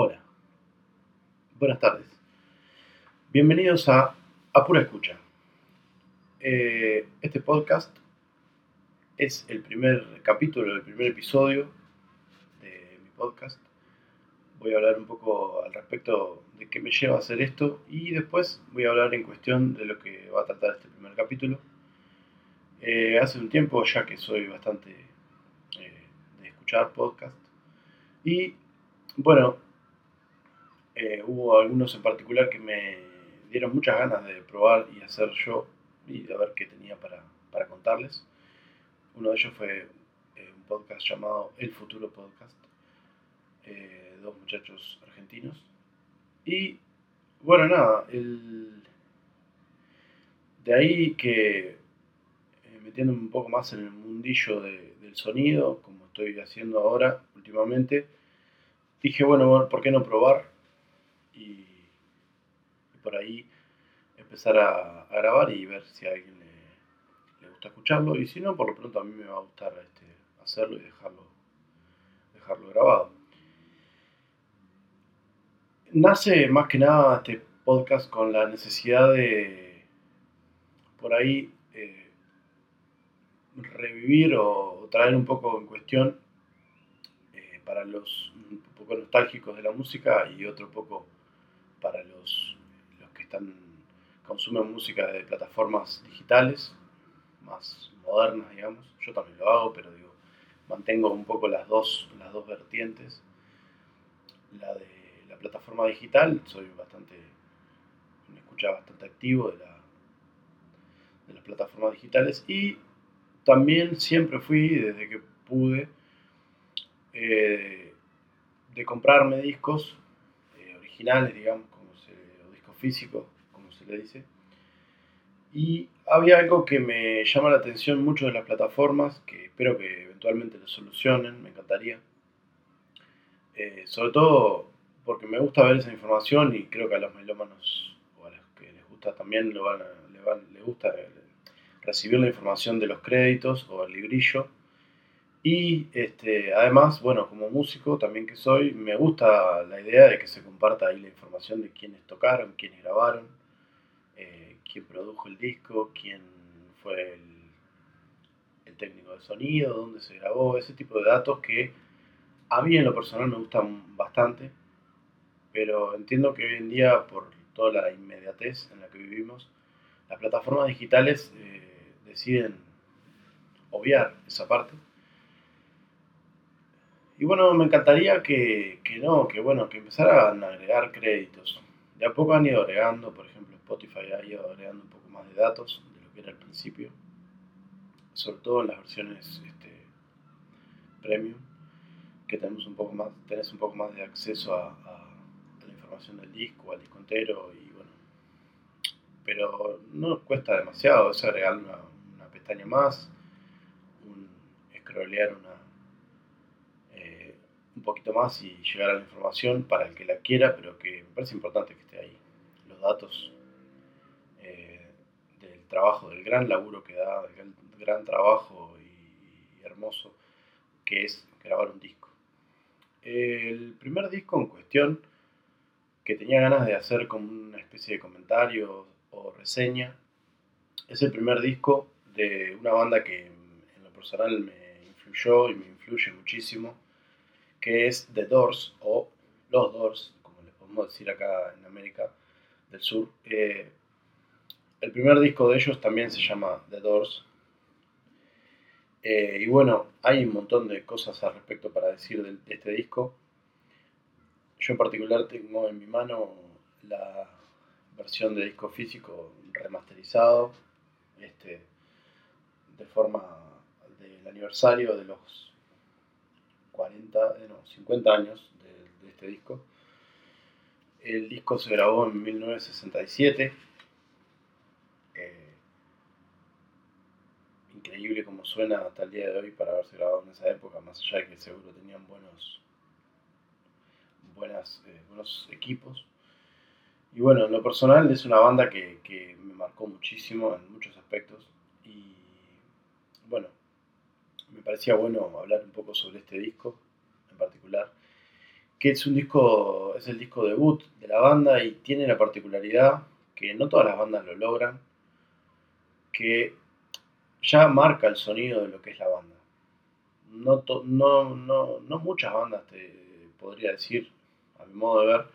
Hola, buenas tardes. Bienvenidos a A Pura Escucha. Eh, este podcast es el primer capítulo, el primer episodio de mi podcast. Voy a hablar un poco al respecto de qué me lleva a hacer esto y después voy a hablar en cuestión de lo que va a tratar este primer capítulo. Eh, hace un tiempo ya que soy bastante eh, de escuchar podcast y bueno, eh, hubo algunos en particular que me dieron muchas ganas de probar y hacer yo y de ver qué tenía para, contarles. Uno de ellos fue eh, un podcast llamado El Futuro Podcast, eh, dos muchachos argentinos. Y bueno, nada, el, de ahí que metiendo un poco más en el mundillo del sonido, como estoy haciendo ahora últimamente, dije, bueno, ¿por qué no probar? Y, por ahí empezar a, grabar y ver si a alguien le, gusta escucharlo. Y si no, por lo pronto a mí me va a gustar este, hacerlo y dejarlo, dejarlo grabado. Nace más que nada este podcast con la necesidad de por ahí eh, revivir o, traer un poco en cuestión eh, para los poco nostálgicos de la música y otro poco para los, los que están consumen música de plataformas digitales, más modernas, digamos. Yo también lo hago, pero digo, mantengo un poco las dos, las dos vertientes. La de la plataforma digital, soy bastante, me escucha bastante activo de, la, de las plataformas digitales y también siempre fui, desde que pude, eh, de comprarme discos originales, digamos, como se, o discos físicos, como se le dice. Y había algo que me llama la atención mucho de las plataformas, que espero que eventualmente lo solucionen, me encantaría. Eh, sobre todo porque me gusta ver esa información y creo que a los melómanos o a los que les gusta también lo van les gusta recibir la información de los créditos o el librillo y este, además, bueno, como músico también que soy, me gusta la idea de que se comparta ahí la información de quiénes tocaron, quiénes grabaron, eh, quién produjo el disco, quién fue el, técnico de sonido, dónde se grabó, ese tipo de datos que a mí en lo personal me gustan bastante, pero entiendo que hoy en día, por toda la inmediatez en la que vivimos, las plataformas digitales eh, deciden obviar esa parte y bueno, me encantaría que, no, que bueno, que empezaran a agregar créditos. De a poco han ido agregando, por ejemplo, Spotify ha ido agregando un poco más de datos de lo que era al principio, sobre todo en las versiones este, premium, que tenemos un poco más, tenés un poco más de acceso a, la información del disco, al disco entero y bueno, pero no cuesta demasiado, es agregar una, una pestaña más, un, scrollear una un poquito más y llegar a la información para el que la quiera, pero que me parece importante que esté ahí. Los datos eh, del trabajo, del gran laburo que da, del gran, trabajo y, hermoso que es grabar un disco. El primer disco en cuestión que tenía ganas de hacer como una especie de comentario o reseña es el primer disco de una banda que en lo personal me influyó y me influye muchísimo que es The Doors o Los Doors, como le podemos decir acá en América del Sur. Eh, el primer disco de ellos también se llama The Doors. Eh, y bueno, hay un montón de cosas al respecto para decir de, este disco. Yo en particular tengo en mi mano la versión de disco físico remasterizado, este, de forma del aniversario de los 40, eh, no, 50 años de, este disco. El disco se grabó en 1967. Eh, increíble como suena hasta el día de hoy para haberse grabado en esa época, más allá de que seguro tenían buenos, buenas, eh, buenos equipos. Y bueno, en lo personal es una banda que, que me marcó muchísimo en muchos aspectos. Y bueno, me parecía bueno hablar un poco sobre este disco particular, que es un disco, es el disco debut de la banda y tiene la particularidad que no todas las bandas lo logran, que ya marca el sonido de lo que es la banda. No, no, no, no muchas bandas, te podría decir, a mi modo de ver,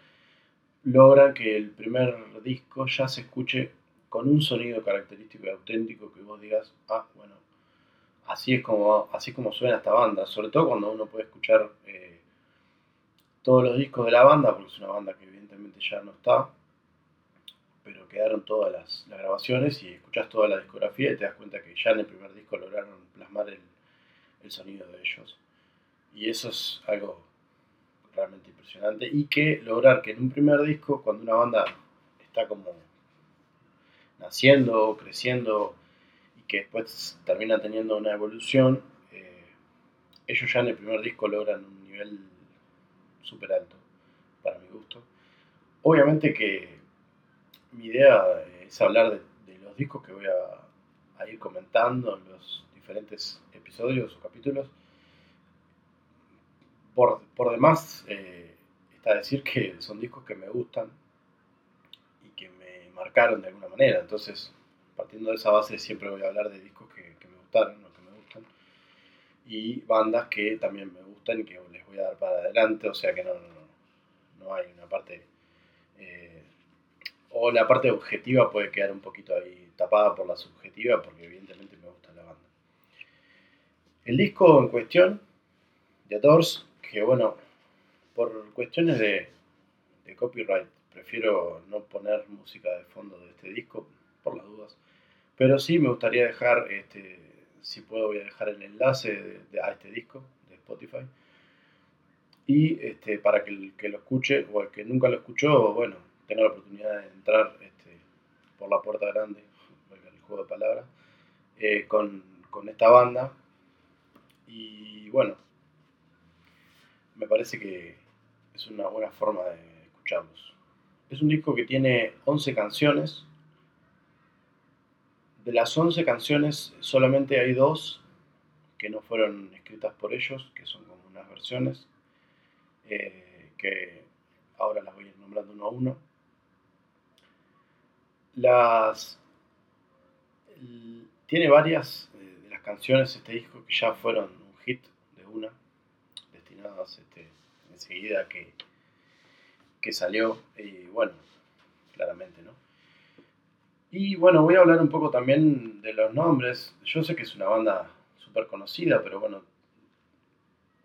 logran que el primer disco ya se escuche con un sonido característico y auténtico que vos digas, ah, bueno, así es como, así como suena esta banda, sobre todo cuando uno puede escuchar eh, todos los discos de la banda, porque es una banda que evidentemente ya no está, pero quedaron todas las, grabaciones y escuchas toda la discografía y te das cuenta que ya en el primer disco lograron plasmar el, el sonido de ellos. Y eso es algo realmente impresionante. Y que lograr que en un primer disco, cuando una banda está como naciendo, creciendo, que después termina teniendo una evolución, eh, ellos ya en el primer disco logran un nivel súper alto, para mi gusto. Obviamente que mi idea es hablar de, los discos que voy a, ir comentando en los diferentes episodios o capítulos por, por demás, eh, está decir que son discos que me gustan y que me marcaron de alguna manera. Entonces, partiendo de esa base, siempre voy a hablar de discos que, me gustaron o que me gustan. Y bandas que también me gustan y que les voy a dar para adelante. O sea que no, no, no hay una parte... Eh, o la parte objetiva puede quedar un poquito ahí tapada por la subjetiva, porque evidentemente me gusta la banda. El disco en cuestión, The Doors, que bueno, por cuestiones de, copyright, prefiero no poner música de fondo de este disco, por las dudas. Pero sí me gustaría dejar, este, si puedo, voy a dejar el enlace de, a este disco de Spotify. Y este, para que el que lo escuche o el que nunca lo escuchó, bueno, tenga la oportunidad de entrar este, por la puerta grande, el juego de palabras, eh, con, con esta banda. Y bueno, me parece que es una buena forma de escucharlos. Es un disco que tiene 11 canciones. De las 11 canciones solamente hay dos que no fueron escritas por ellos, que son como unas versiones, eh, que ahora las voy a ir nombrando uno a uno. Las, tiene varias eh, de las canciones este disco que ya fueron un hit de una este, enseguida que, que salió, y bueno, claramente, ¿no? Y bueno, voy a hablar un poco también de los nombres. Yo sé que es una banda súper conocida, pero bueno,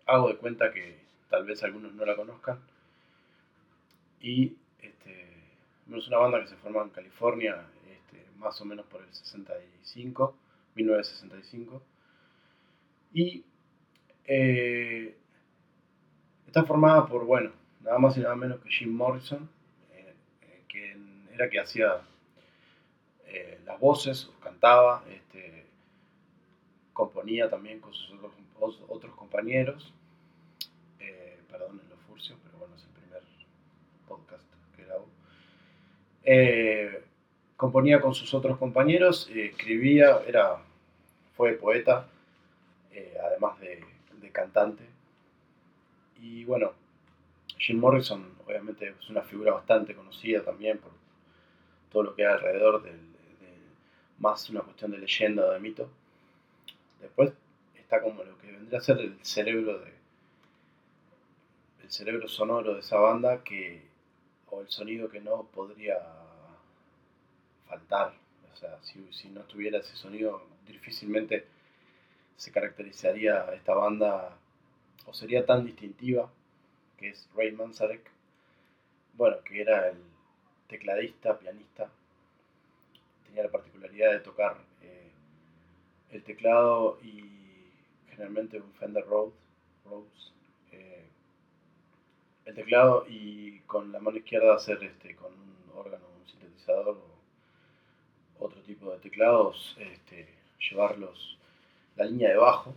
hago de cuenta que tal vez algunos no la conozcan. Y este, es una banda que se formó en California, este, más o menos por el 65, 1965. Y eh, Está formada por, bueno, nada más y nada menos que Jim Morrison, eh, eh, que era que hacía eh, las voces, cantaba, este, componía también con sus otros, compañeros. perdonen los furcios, pero bueno, es el primer podcast que grabo. componía con sus otros compañeros, escribía, era, fue poeta, además de cantante y bueno, Jim Morrison obviamente es una figura bastante conocida también por todo lo que hay alrededor de, más una cuestión de leyenda o de mito. Después está como lo que vendría a ser el cerebro de el cerebro sonoro de esa banda que o el sonido que no podría faltar. O sea, si, si no tuviera ese sonido, difícilmente se caracterizaría esta banda o sería tan distintiva, que es Ray Manzarek, bueno, que era el tecladista, pianista, tenía la particularidad de tocar eh, el teclado y generalmente un Fender Rhodes, eh, el teclado y con la mano izquierda hacer este, con un órgano, un sintetizador o otro tipo de teclados, este, llevarlos la línea de bajo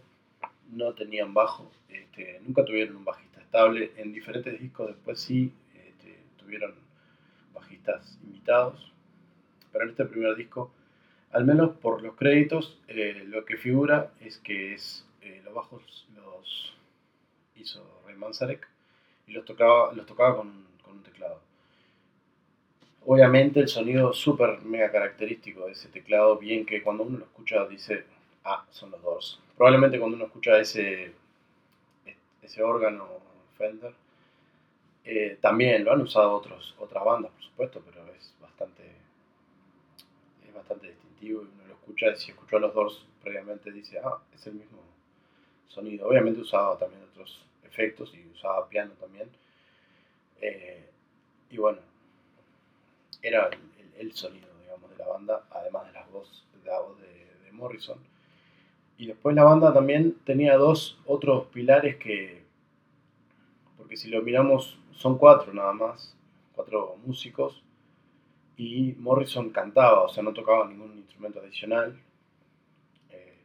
no tenían bajo, este, nunca tuvieron un bajista estable. En diferentes discos después sí este, tuvieron bajistas invitados, pero en este primer disco, al menos por los créditos, eh, lo que figura es que es eh, los bajos los hizo Ray Manzarek y los tocaba, los tocaba con, con Obviamente el sonido súper mega característico de ese teclado, bien que cuando uno lo escucha dice, ah, son los Doors. Probablemente cuando uno escucha ese, ese órgano Fender, eh, también lo han usado otros, otras bandas, por supuesto, pero es bastante, bastante distintivo y uno lo escucha y si escuchó a los Doors previamente dice, ah, es el mismo sonido. Obviamente usaba también otros efectos y usaba piano también. Eh, y bueno, era el, sonido, digamos, de la banda, además de las voz, de la voz de, Morrison. Y después la banda también tenía dos otros pilares que, porque si lo miramos, son cuatro nada más, cuatro músicos, y Morrison cantaba, o sea, no tocaba ningún instrumento adicional. Eh,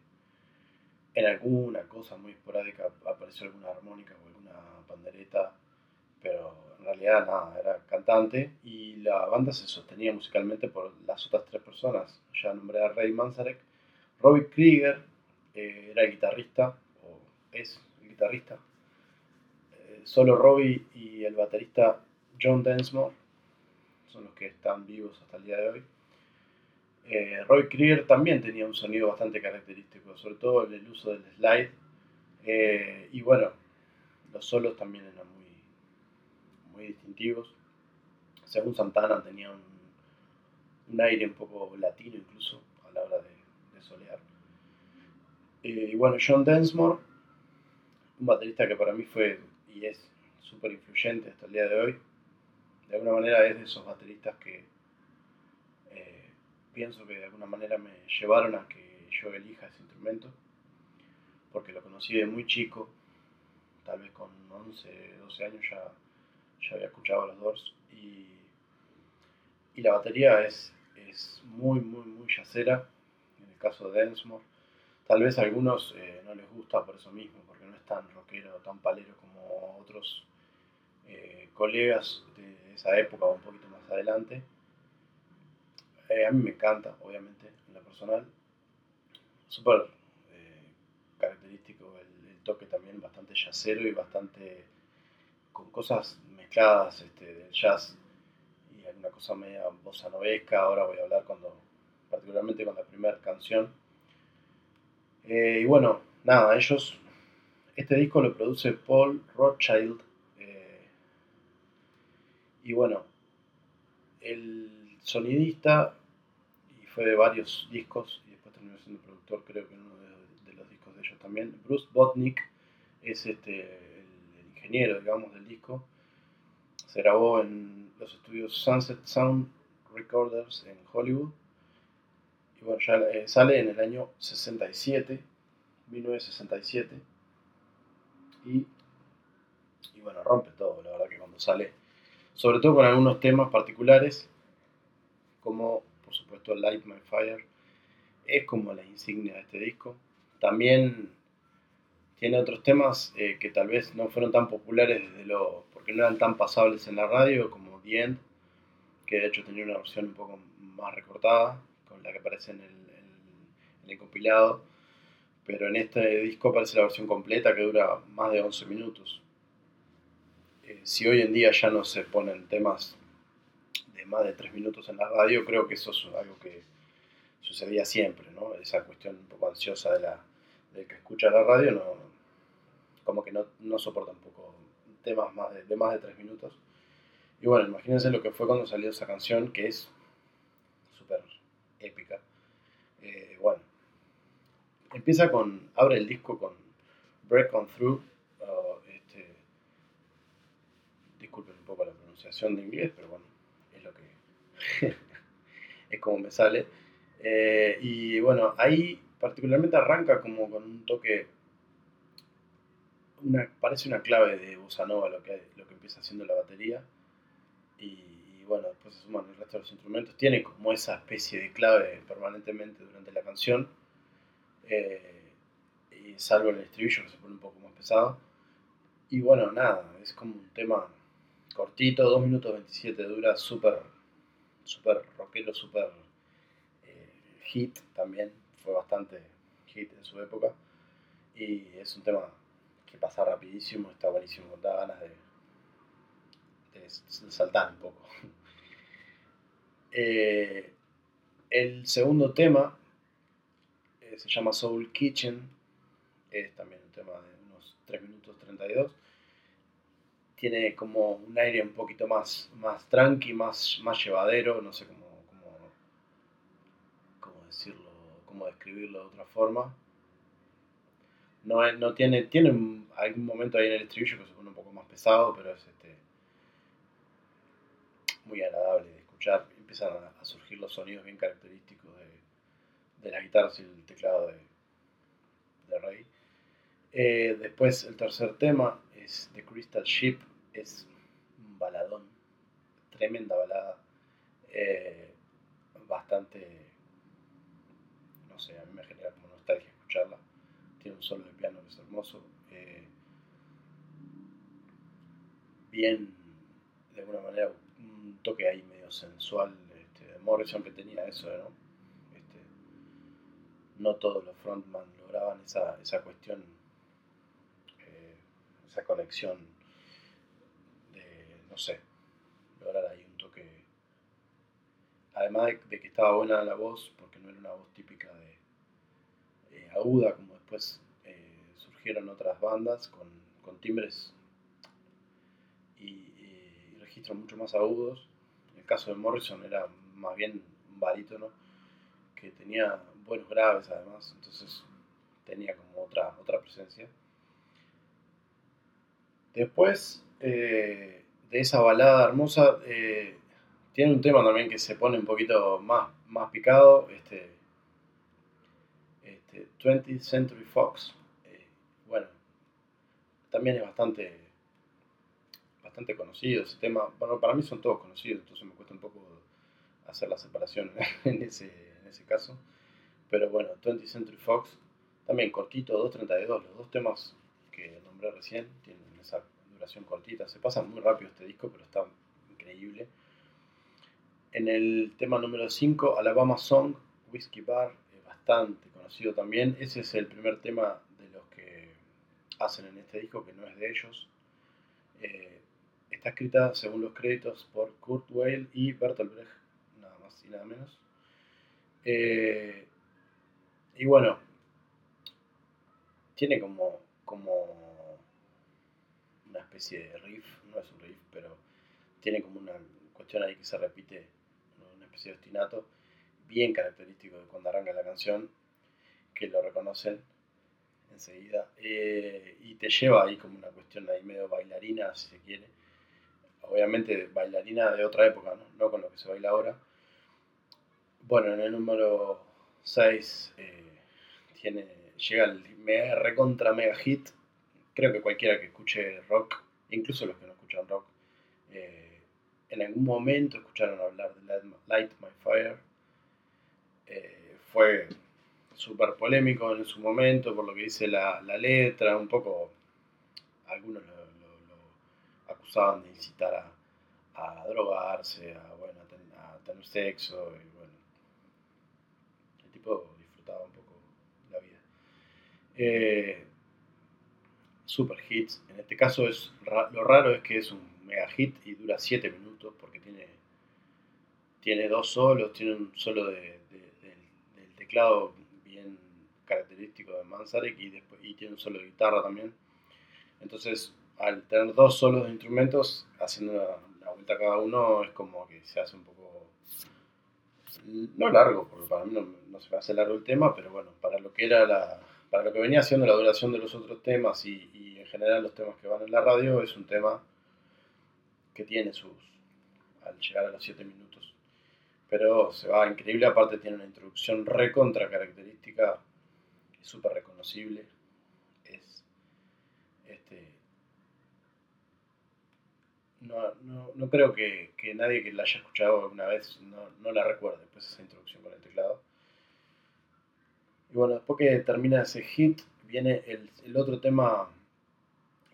en alguna cosa muy esporádica apareció alguna armónica o alguna pandereta, pero en realidad nada, era cantante y la banda se sostenía musicalmente por las otras tres personas. Ya nombré Ray Manzarek, Robbie Krieger eh, era guitarrista, o es guitarrista, eh, solo Robbie y el baterista John Densmore son los que están vivos hasta el día de hoy. Eh, Roy Krieger también tenía un sonido bastante característico, sobre todo el uso del slide. y bueno, los solos también eran muy distintivos. Según Santana tenía un, aire un poco latino incluso a la hora de, solear. Eh, y bueno, John Densmore, un baterista que para mí fue y es súper influyente hasta el día de hoy. De alguna manera es de esos bateristas que eh, pienso que de alguna manera me llevaron a que yo elija ese instrumento, porque lo conocí de muy chico, tal vez con 11, 12 años ya ya había escuchado los Doors y, y la batería es, es muy, muy, muy yacera, en el caso de Densmore. Tal vez a algunos eh, no les gusta por eso mismo, porque no es tan rockero, tan palero como otros eh, colegas esa época o un poquito más adelante. Eh, a mí me encanta, obviamente, en lo personal. Súper característico el, toque también, bastante yacero y bastante con cosas mezcladas este, del jazz y alguna cosa media bossa novesca. Ahora voy a hablar cuando, particularmente con la primera canción. Eh, y bueno, nada, ellos, este disco lo produce Paul Rothschild. Y bueno, el sonidista, y fue de varios discos, y después terminó siendo productor, creo que en uno de, los discos de ellos también. Bruce Botnick es este, el ingeniero, digamos, del disco se grabó en los estudios Sunset Sound Recorders en Hollywood. Y bueno, ya eh, sale en el año 67, 1967. Y, y bueno, rompe todo, la verdad que cuando sale, sobre todo con algunos temas particulares, como por supuesto Light My Fire, es como la insignia de este disco. También tiene otros temas eh, que tal vez no fueron tan populares desde lo, porque no eran tan pasables en la radio como The End, que de hecho tenía una versión un poco más recortada, con la que aparece en el, compilado, pero en este disco aparece la versión completa que dura más de 11 minutos. Eh, si hoy en día ya no se ponen temas de más de 3 minutos en la radio, creo que eso es algo que sucedía siempre, ¿no? Esa cuestión un poco ansiosa de la, del que escucha la radio no, como que no, no soporta un poco temas más de, más de tres minutos. Y bueno, imagínense lo que fue cuando salió esa canción, que es súper épica. Eh, bueno, empieza con, abre el disco con Break On Through. este, disculpen un poco la pronunciación de inglés, pero bueno, es lo que es como me sale. Eh, y bueno, ahí particularmente arranca como con un toque, una, parece una clave de bossa nova lo que, lo que empieza haciendo la batería. Y, bueno, después se suman el resto de los instrumentos. Tiene como esa especie de clave permanentemente durante la canción. Eh, y salvo el estribillo que se pone un poco más pesado. Y bueno, nada, es como un tema cortito, 2 minutos 27 dura, súper, súper rockero, súper eh, hit también fue bastante hit en su época. Y es un tema que pasa rapidísimo, está buenísimo, da ganas de, saltar un poco. Eh, el segundo tema eh, se llama Soul Kitchen, es también un tema de unos 3 minutos 32. Tiene como un aire un poquito más, más tranqui, más, más llevadero, no sé cómo, cómo, decirlo, cómo describirlo de otra forma. No, no tiene, tiene algún momento ahí en el estribillo que se pone un poco más pesado, pero es este, muy agradable de escuchar. Empiezan a, surgir los sonidos bien característicos de, de las guitarras y el teclado de, de Rey. Eh, después el tercer tema es The Crystal Ship, es un baladón, tremenda balada, eh, bastante, no sé, a mí me genera como nostalgia escucharla, tiene un solo de piano que es hermoso, eh, bien, de alguna manera, un toque ahí medio sensual, este, de Morrison que tenía eso, ¿no? Este, no todos los frontman lograban esa, esa cuestión conexión de, no sé, lograr ahí un toque. Además de, que estaba buena la voz, porque no era una voz típica de eh, aguda, como después eh, surgieron otras bandas con, timbres y, registros mucho más agudos. En el caso de Morrison era más bien un barítono que tenía buenos graves además, entonces tenía como otra, otra presencia. Después eh, de esa balada hermosa, eh, tiene un tema también que se pone un poquito más, más picado, este, 20th este, Century Fox. Eh, bueno, también es bastante, bastante conocido ese tema. Bueno, para mí son todos conocidos, entonces me cuesta un poco hacer la separación en ese, en ese caso. Pero bueno, 20th Century Fox, también cortito, 2.32, los dos temas que nombré recién tienen duración cortita. Se pasa muy rápido este disco, pero está increíble. En el tema número 5, Alabama Song, Whiskey Bar, es bastante conocido también. Ese es el primer tema de los que hacen en este disco, que no es de ellos. Eh, está escrita, según los créditos, por Kurt Weill y Bertolt Brecht, nada más y nada menos. Eh, y bueno, tiene como, como una especie de riff, no es un riff, pero tiene como una cuestión ahí que se repite, una especie de ostinato, bien característico de cuando arranca la canción, que lo reconocen enseguida, eh, y te lleva ahí como una cuestión ahí medio bailarina, si se quiere, obviamente bailarina de otra época, no, no con lo que se baila ahora. Bueno, en el número 6 eh, tiene, llega el mega, recontra mega hit creo que cualquiera que escuche rock, incluso los que no escuchan rock, eh, en algún momento escucharon hablar de Light My Fire. Eh, fue súper polémico en su momento por lo que dice la, letra, un poco, algunos lo, acusaban de incitar a, drogarse, a, bueno, a, tener sexo, y bueno, el tipo disfrutaba un poco la vida. Eh, super hits. En este caso es lo raro es que es un mega hit y dura 7 minutos porque tiene, tiene dos solos, tiene un solo de, del teclado bien característico de Manzarek y, después, y tiene un solo de guitarra también. Entonces, al tener dos solos de instrumentos, haciendo una, vuelta cada uno, es como que se hace un poco, no largo, porque para mí no, no se me hace largo el tema, pero bueno, para lo que era la, para lo que venía siendo la duración de los otros temas y, en general los temas que van en la radio, es un tema que tiene sus, al llegar a los 7 minutos. Pero se va increíble, aparte tiene una introducción recontra característica, súper reconocible. Es, este, no, no, no creo que, que, nadie que la haya escuchado alguna vez no, no la recuerde, pues esa introducción con el teclado. Y bueno, después que termina ese hit, viene el, otro tema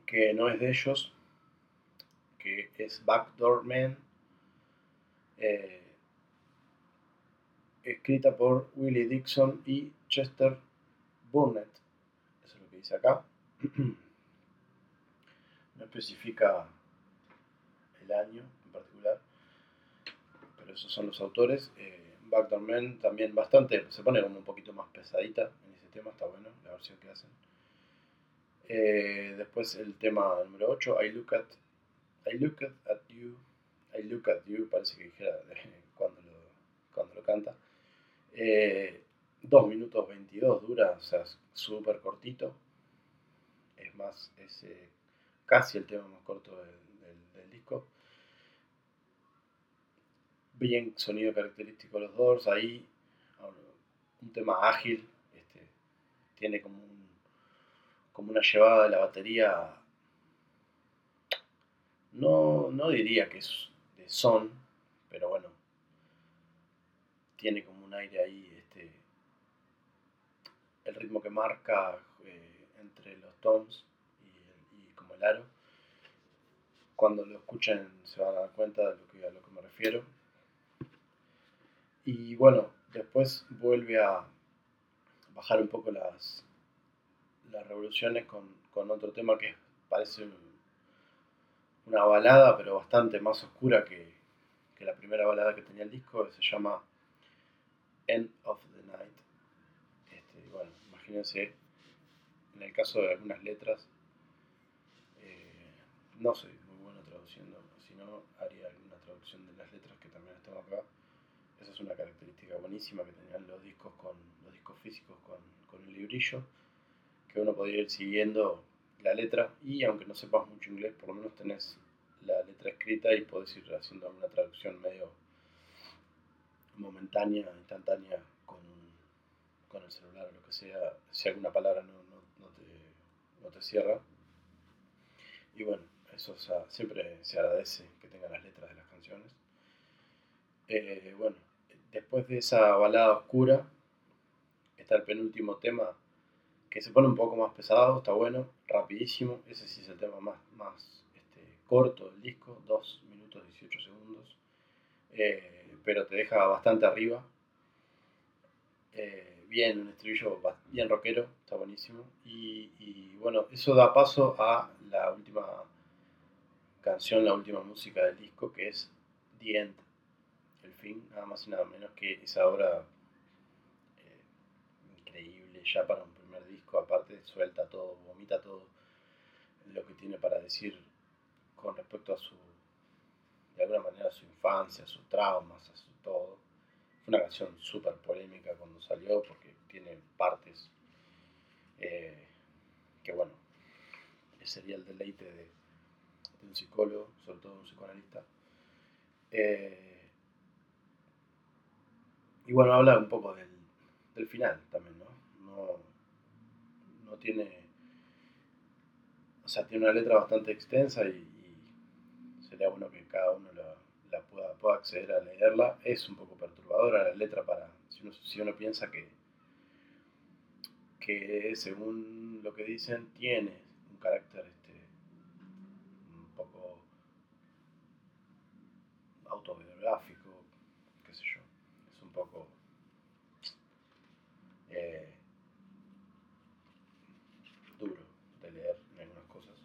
que no es de ellos, que es Backdoor Man, eh, escrita por Willie Dixon y Chester Burnett. Eso es lo que dice acá. No especifica el año en particular, pero esos son los autores. Eh, Backdoor Men también bastante, se pone como un poquito más pesadita en ese tema, está bueno la versión que hacen. Eh, después el tema número 8, I Look At, I Look At, You, I Look At You, parece que dijera cuando lo, cuando lo canta. 2 eh, minutos 22 dura, o sea, súper cortito. Es más, es eh, casi el tema más corto del, disco. Bien sonido característico los Doors, ahí un tema ágil, este, tiene como, un, como una llevada de la batería, no, no diría que es de son, pero bueno, tiene como un aire ahí, este, el ritmo que marca eh, entre los toms y, como el aro. Cuando lo escuchen se van a dar cuenta de a lo que me refiero. Y bueno, después vuelve a bajar un poco las, las revoluciones con, otro tema que parece una balada, pero bastante más oscura que, que la primera balada que tenía el disco, se llama End of the Night. Este, bueno, imagínense, en el caso de algunas letras, eh, no soy muy bueno traduciendo, si no haría alguna traducción de las letras que también están acá. Una característica buenísima que tenían los discos con los discos físicos con, con el librillo, que uno podía ir siguiendo la letra y aunque no sepas mucho inglés, por lo menos tenés la letra escrita y podés ir haciendo alguna traducción medio momentánea, instantánea con, con el celular o lo que sea, si alguna palabra no, no, te, no te, cierra. Y bueno, eso siempre se agradece que tengan las letras de las canciones. Eh, bueno, después de esa balada oscura, está el penúltimo tema que se pone un poco más pesado, está bueno, rapidísimo. Ese sí es el tema más, más este, corto del disco, 2 minutos 18 segundos. Eh, pero te deja bastante arriba. Eh, bien, un estribillo bien rockero, está buenísimo. Y, bueno, eso da paso a la última canción, la última música del disco, que es The fin, nada más y nada menos que esa obra eh, increíble ya para un primer disco, aparte suelta todo, vomita todo lo que tiene para decir con respecto a su de alguna manera su infancia, sus traumas, su todo. Fue una canción súper polémica cuando salió porque tiene partes eh, que, bueno, sería el deleite de, un psicólogo, sobre todo un psicoanalista. Eh, y bueno, habla un poco del, del final también, ¿no? ¿no? Tiene. O sea, tiene una letra bastante extensa y, sería bueno que cada uno la, pueda, pueda, acceder a leerla. Es un poco perturbadora la letra para, si uno, si uno piensa que, que según lo que dicen tiene un carácter este, un poco autobiográfico, qué sé yo, es un poco... Eh, duro de leer en algunas cosas.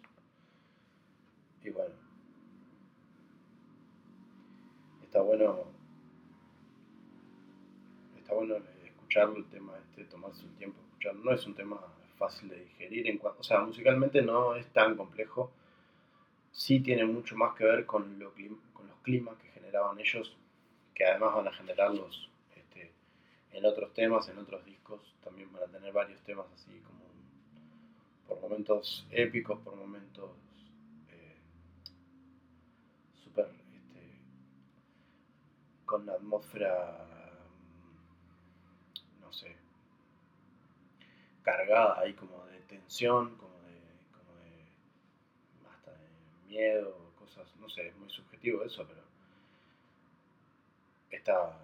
Y bueno, está bueno está bueno escucharlo el tema este, tomarse un tiempo escucharlo. No es un tema fácil de digerir en cuanto, o sea, musicalmente no es tan complejo. Sí tiene mucho más que ver con, lo, con los climas que generaban ellos, que además van a generarlos este, en otros temas, en otros discos. También van a tener varios temas así como por momentos épicos, por momentos eh, super con la atmósfera, mm, no sé, cargada ahí como de tensión, como de, hasta de miedo, cosas, no sé, es muy subjetivo eso, pero está,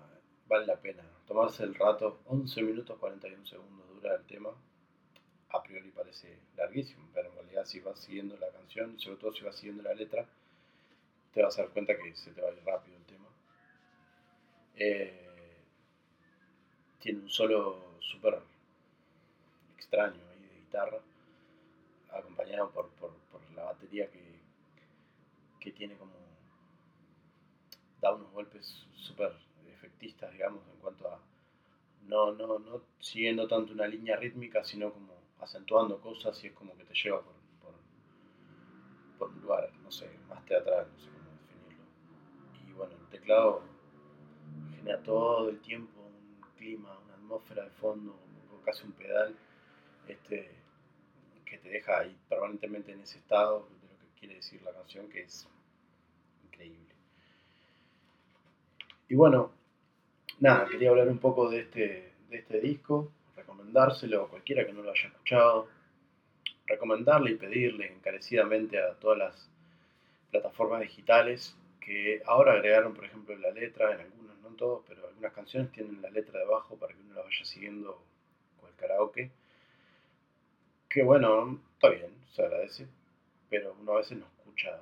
vale la pena tomarse el rato, 11 minutos 41 segundos dura el tema, a priori parece larguísimo, pero en realidad si vas siguiendo la canción, sobre todo si vas siguiendo la letra, te vas a dar cuenta que se te va a ir rápido. Eh, tiene un solo súper extraño de guitarra, acompañado por, la batería que, que tiene como. da unos golpes súper efectistas, digamos, en cuanto a no, no, no siguiendo tanto una línea rítmica, sino como acentuando cosas y es como que te lleva por, por, un lugar, no sé, más teatral, no sé cómo definirlo. Y bueno, el teclado genera todo el tiempo un clima, una atmósfera de fondo, casi un pedal, este, que te deja ahí permanentemente en ese estado de lo que quiere decir la canción, que es increíble. Y bueno, nada, quería hablar un poco de este, de este disco, recomendárselo a cualquiera que no lo haya escuchado, recomendarle y pedirle encarecidamente a todas las plataformas digitales que ahora agregaron, por ejemplo, la letra, en algunos, todos, pero algunas canciones tienen la letra debajo para que uno la vaya siguiendo con el karaoke. Que bueno, está bien, se agradece, pero uno a veces no escucha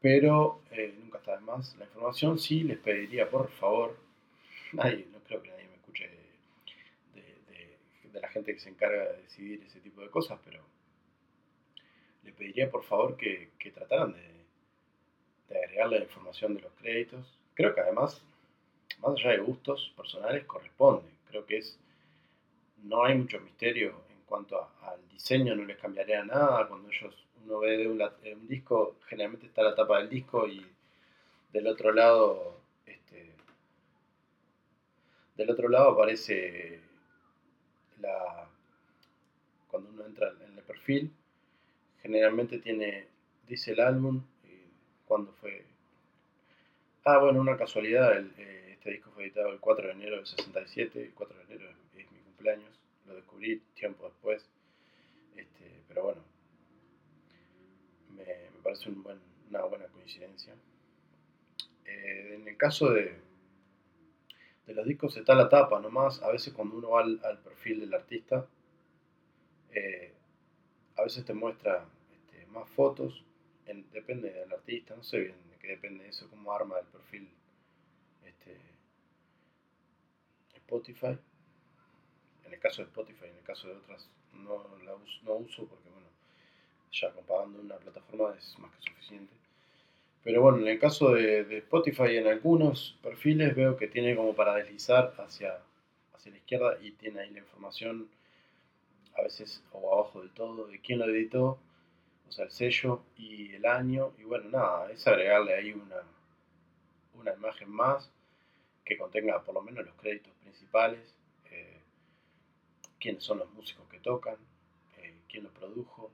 pero eh, nunca está de más la información. Sí, les pediría por favor, nadie, no creo que nadie me escuche de, la gente que se encarga de decidir ese tipo de cosas, pero le pediría por favor que, trataran de, de agregar la información de los créditos. Creo que además, más allá de gustos personales, corresponde. Creo que es no hay mucho misterio en cuanto al diseño, no les cambiaría nada cuando ellos uno ve un, un, disco, generalmente está la tapa del disco y del otro lado, este, del otro lado aparece la, cuando uno entra en el perfil, generalmente tiene, dice el álbum, cuando fue, ah bueno, una casualidad, eh, este disco fue editado el 4 de enero del 67, el 4 de enero es mi cumpleaños, lo descubrí tiempo después, este, pero bueno, parece una buena coincidencia. Eh, en el caso de, de los discos está la tapa nomás, a veces cuando uno va al, perfil del artista, eh, a veces te muestra este, más fotos, depende del artista, no sé bien de qué depende eso, cómo arma el perfil este, Spotify. En el caso de Spotify, en el caso de otras no la no uso porque bueno, ya compagando una plataforma es más que suficiente. Pero bueno, en el caso de, Spotify, en algunos perfiles veo que tiene como para deslizar hacia, hacia la izquierda y tiene ahí la información, a veces o abajo del todo, de quién lo editó, o sea, el sello y el año. Y bueno, nada, es agregarle ahí una, una imagen más que contenga por lo menos los créditos principales, eh, quiénes son los músicos que tocan, eh, quién lo produjo,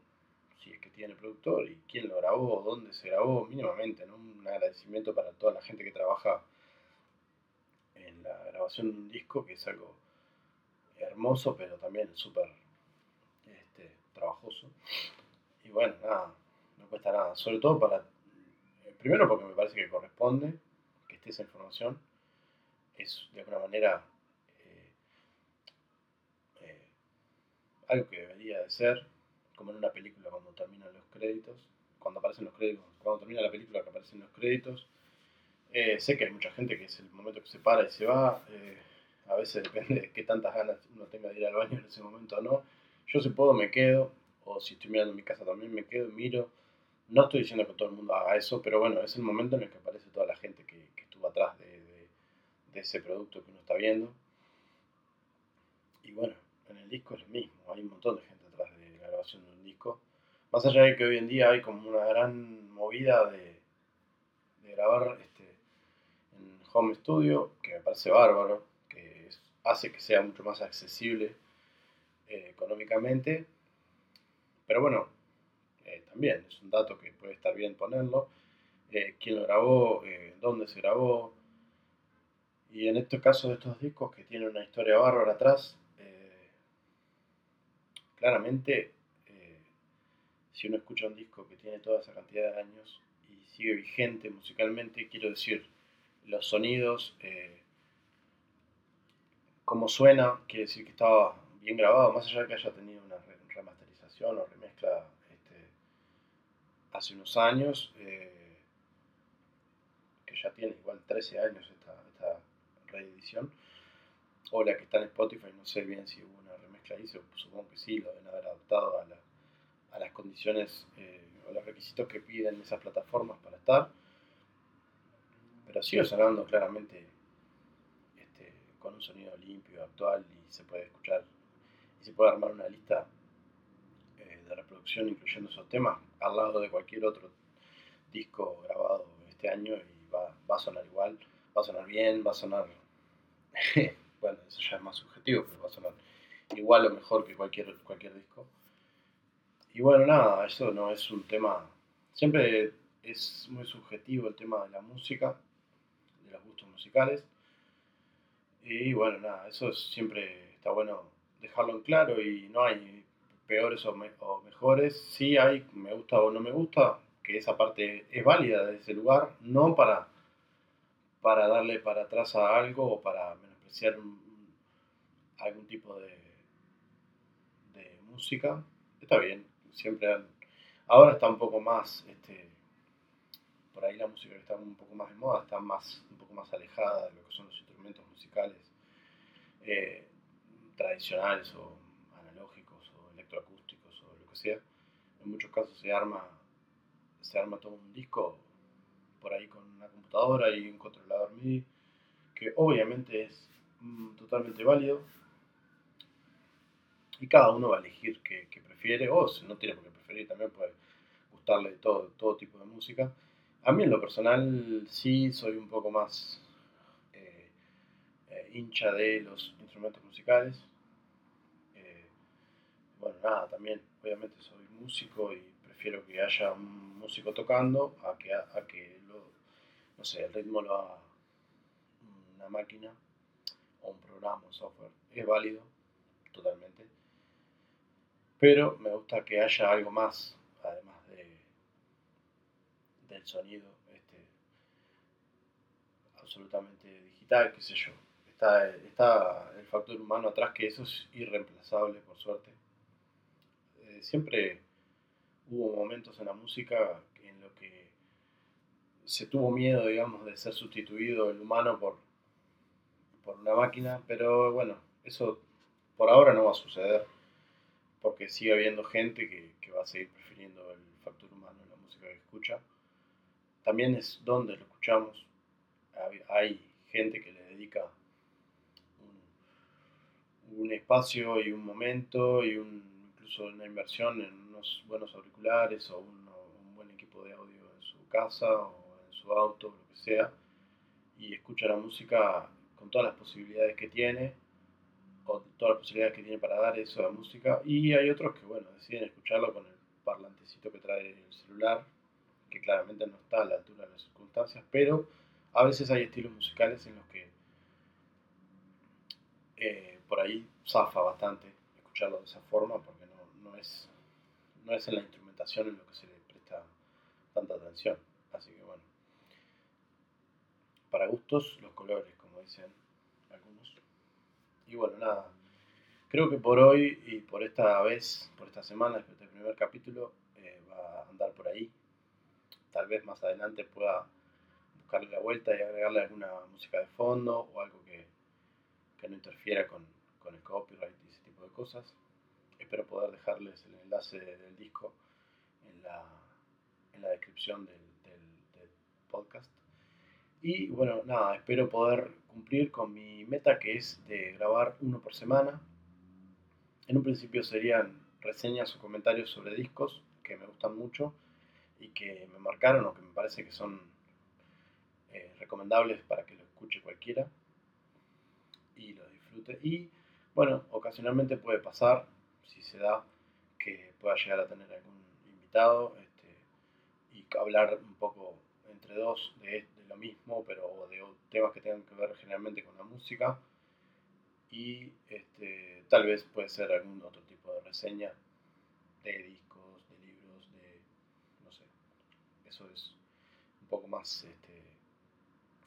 si es que tiene productor y quién lo grabó, dónde se grabó, mínimamente, ¿no? Un agradecimiento para toda la gente que trabaja en la grabación de un disco, que es algo hermoso, pero también súper este, trabajoso. Bueno, nada, no cuesta nada, sobre todo para, primero porque me parece que corresponde que esté esa información, es de alguna manera eh, eh, algo que debería de ser, como en una película cuando terminan los créditos, cuando aparecen los créditos, cuando termina la película que aparecen los créditos. Eh, sé que hay mucha gente que es el momento que se para y se va. Eh, a veces depende de qué tantas ganas uno tenga de ir al baño en ese momento o no. Yo si puedo me quedo, o si estoy mirando mi casa también me quedo y miro. No estoy diciendo que todo el mundo haga eso, pero bueno, es el momento en el que aparece toda la gente que, estuvo atrás de, de ese producto que uno está viendo. Y bueno, en el disco es lo mismo, hay un montón de gente grabación de un disco. Más allá de que hoy en día hay como una gran movida de, grabar este, en home studio, que me parece bárbaro, que hace que sea mucho más accesible eh, económicamente. Pero bueno, eh, también es un dato que puede estar bien ponerlo. Eh, quién lo grabó, dónde se grabó. Y en este caso de estos discos que tienen una historia bárbara atrás, claramente si uno escucha un disco que tiene toda esa cantidad de años y sigue vigente musicalmente, quiero decir, los sonidos, eh, como suena, quiere decir que estaba bien grabado, más allá de que haya tenido una remasterización o remezcla este, hace unos años, eh, que ya tiene igual 13 años esta, esta, reedición, o la que está en Spotify, no sé bien si hubo una remezcla ahí, supongo que sí, lo deben haber adaptado a la a las condiciones, eh, los requisitos que piden esas plataformas para estar. Pero sigue sonando claramente este, con un sonido limpio, actual y se puede escuchar y se puede armar una lista incluyendo esos temas al lado de cualquier otro disco grabado este año y va, va a sonar igual, va a sonar bien, va a sonar, bueno, eso ya es más subjetivo, pero va a sonar igual o mejor que cualquier, cualquier disco. Y bueno, nada, eso no es un tema, siempre es muy subjetivo el tema de la música, de los gustos musicales. Y bueno, nada, eso siempre está bueno dejarlo en claro y no hay peores o, mejores. Sí hay me gusta o no me gusta, que esa parte es válida de ese lugar, no para, para darle para atrás a algo o para menospreciar algún tipo de, de música. Está bien, siempre ahora está un poco más, este, por ahí la música está un poco más de moda está más, un poco más alejada de lo que son los instrumentos musicales eh, tradicionales o electroacústicos o lo que sea. En muchos casos se arma, se arma todo un disco por ahí con una computadora y un controlador MIDI, que obviamente es mm, totalmente válido. Y cada uno va a elegir qué, prefiere, o si no tiene por qué preferir, también puede gustarle todo, todo tipo de música. A mí en lo personal sí soy un poco más eh, eh, hincha de los instrumentos musicales. Nada, también obviamente soy músico y prefiero que haya un músico tocando a que, a que no sé, el ritmo lo haga una máquina o un programa, un software. Es válido, totalmente. Pero me gusta que haya algo más, además de, del sonido este, absolutamente digital, qué sé yo. Está, está el factor humano atrás, que eso es irreemplazable, por suerte. Siempre hubo momentos en la música en lo que se tuvo miedo, digamos, de ser sustituido el humano por, por una máquina, pero bueno, eso por ahora no va a suceder, porque sigue habiendo gente que, va a seguir prefiriendo el factor humano en la música que escucha. También es donde lo escuchamos. Hay gente que le dedica un espacio y un momento y un, incluso una inversión en unos buenos auriculares o un, un buen equipo de audio en su casa o en su auto, lo que sea, y escucha la música con todas las posibilidades que tiene, o todas las posibilidades que tiene para dar eso a la música, y hay otros que, bueno, deciden escucharlo con el parlantecito que trae el celular, que claramente no está a la altura de las circunstancias, pero a veces hay estilos musicales en los que eh, por ahí zafa bastante escucharlo de esa forma, no es en la instrumentación en lo que se le presta tanta atención. Así que bueno, para gustos los colores, como dicen algunos. Y bueno, nada, creo que por hoy y por esta vez, por esta semana, después del primer capítulo, eh, va a andar por ahí. Tal vez más adelante pueda buscarle la vuelta y agregarle alguna música de fondo o algo que, que no interfiera con, con el copyright y ese tipo de cosas. Espero poder dejarles el enlace del disco en la, en la descripción del, podcast. Y bueno, nada, espero poder cumplir con mi meta que es de grabar uno por semana. En un principio serían reseñas o comentarios sobre discos que me gustan mucho y que me marcaron o que me parece que son eh, recomendables para que lo escuche cualquiera y lo disfrute. Y bueno, ocasionalmente puede pasar, si se da, que pueda llegar a tener algún invitado este, y hablar un poco entre dos de, lo mismo, pero de temas que tengan que ver generalmente con la música. Y este, tal vez puede ser algún otro tipo de reseña de discos, de libros, de. no sé. Eso es un poco más este,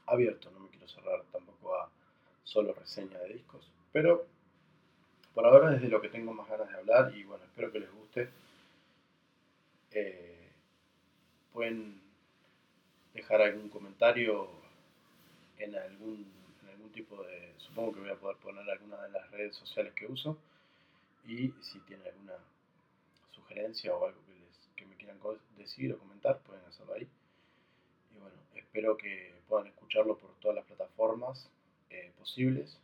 abierto, no me quiero cerrar tampoco a solo reseña de discos. Pero por ahora es de lo que tengo más ganas de hablar y bueno, espero que les guste. Eh, pueden dejar algún comentario en algún, en algún tipo de... Supongo que voy a poder poner alguna de las redes sociales que uso y si tienen alguna sugerencia o algo que, les, que me quieran decir o comentar, pueden hacerlo ahí. Y bueno, espero que puedan escucharlo por todas las plataformas eh, posibles.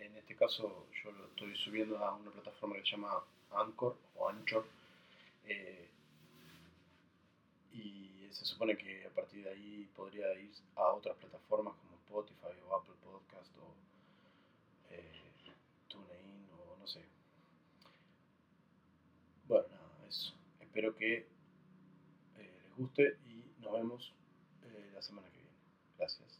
En este caso yo lo estoy subiendo a una plataforma que se llama Anchor o Anchor. Eh, y se supone que a partir de ahí podría ir a otras plataformas como Spotify o Apple Podcast o eh, TuneIn o no sé. Bueno, nada, eso. Espero que eh, les guste y nos vemos la semana que viene. Gracias.